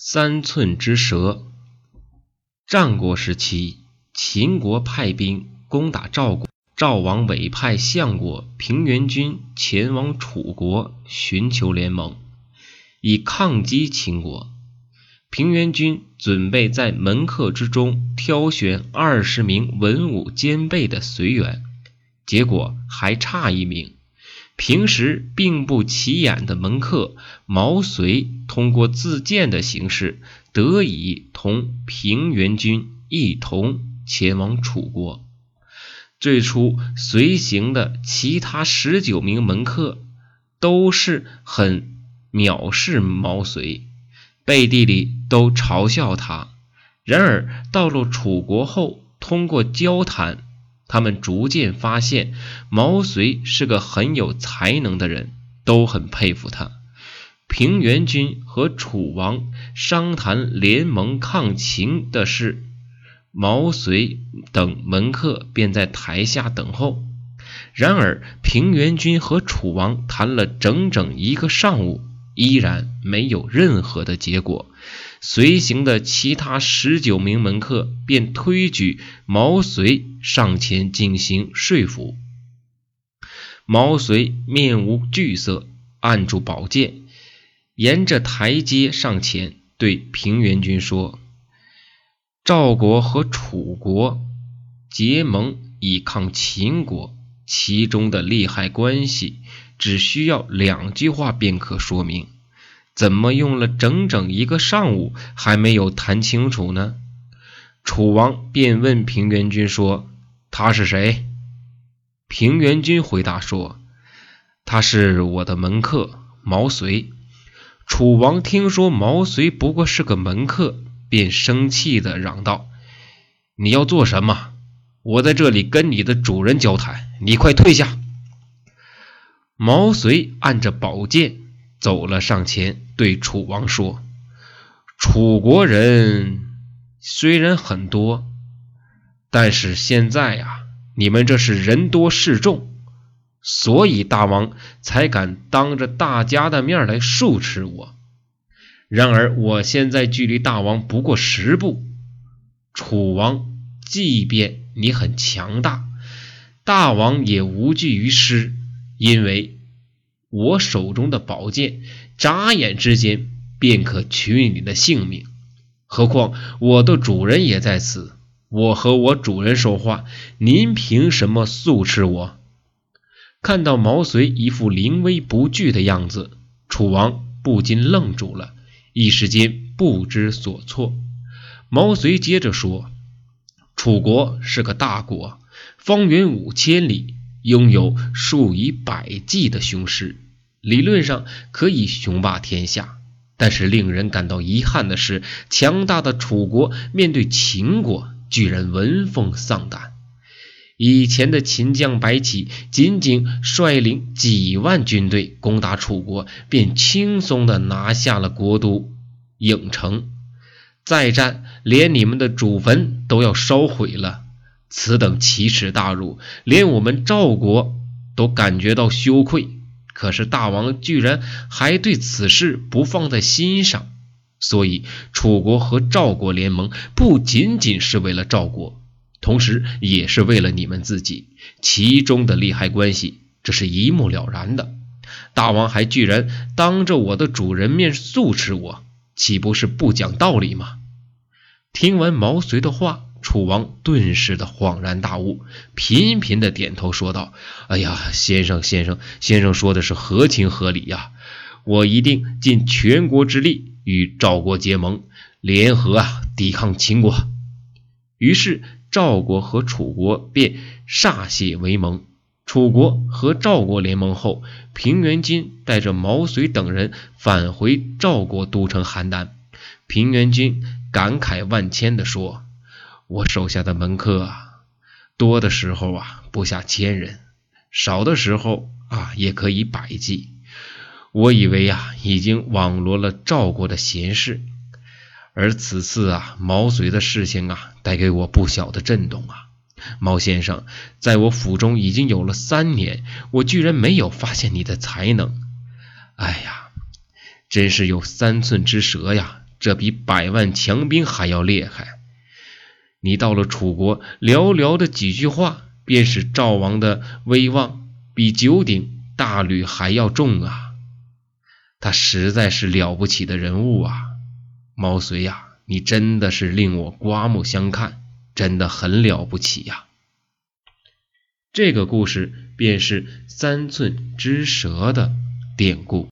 三寸之舌。战国时期，秦国派兵攻打赵国，赵王委派相国平原君前往楚国寻求联盟，以抗击秦国。平原君准备在门客之中挑选二十名文武兼备的随员，结果还差一名。平时并不起眼的门客毛遂，通过自荐的形式，得以同平原君一同前往楚国。最初随行的其他十九名门客都是很藐视毛遂，背地里都嘲笑他。然而到了楚国后，通过交谈。他们逐渐发现毛遂是个很有才能的人，都很佩服他。平原君和楚王商谈联盟抗秦的事，毛遂等门客便在台下等候。然而，平原君和楚王谈了整整一个上午，依然没有任何的结果。随行的其他十九名门客便推举毛遂上前进行说服。毛遂面无惧色，按住宝剑，沿着台阶上前，对平原君说：“赵国和楚国结盟以抗秦国，其中的利害关系，只需要两句话便可说明。”怎么用了整整一个上午还没有谈清楚呢？楚王便问平原君说：“他是谁？”平原君回答说：“他是我的门客毛遂。”楚王听说毛遂不过是个门客，便生气的嚷道：“你要做什么？我在这里跟你的主人交谈，你快退下！”毛遂按着宝剑。走了上前，对楚王说：“楚国人虽然很多，但是现在呀，你们这是人多势众，所以大王才敢当着大家的面来数斥我。然而我现在距离大王不过十步，楚王，即便你很强大，大王也无惧于师，因为。”我手中的宝剑，眨眼之间便可取你的性命。何况我的主人也在此，我和我主人说话，您凭什么速斥我？看到毛遂一副临危不惧的样子，楚王不禁愣住了，一时间不知所措。毛遂接着说：“楚国是个大国，方圆五千里。”拥有数以百计的雄师，理论上可以雄霸天下。但是令人感到遗憾的是，强大的楚国面对秦国，居然闻风丧胆。以前的秦将白起，仅仅率领几万军队攻打楚国，便轻松地拿下了国都郢城。再战，连你们的祖坟都要烧毁了。此等奇耻大辱，连我们赵国都感觉到羞愧。可是大王居然还对此事不放在心上，所以楚国和赵国联盟不仅仅是为了赵国，同时也是为了你们自己。其中的利害关系，这是一目了然的。大王还居然当着我的主人面素斥我，岂不是不讲道理吗？听完毛遂的话。楚王顿时的恍然大悟，频频的点头说道：“哎呀，先生，先生，先生说的是合情合理呀！我一定尽全国之力与赵国结盟，联合啊抵抗秦国。”于是赵国和楚国便歃血为盟。楚国和赵国联盟后，平原君带着毛遂等人返回赵国都城邯郸。平原君感慨万千的说。我手下的门客啊，多的时候啊不下千人，少的时候啊也可以百计。我以为啊已经网罗了赵国的贤士，而此次啊毛遂的事情啊带给我不小的震动啊。毛先生，在我府中已经有了三年，我居然没有发现你的才能。哎呀，真是有三寸之舌呀，这比百万强兵还要厉害。你到了楚国，寥寥的几句话，便使赵王的威望比九鼎大吕还要重啊！他实在是了不起的人物啊！毛遂呀，你真的是令我刮目相看，真的很了不起呀！这个故事便是三寸之舌的典故。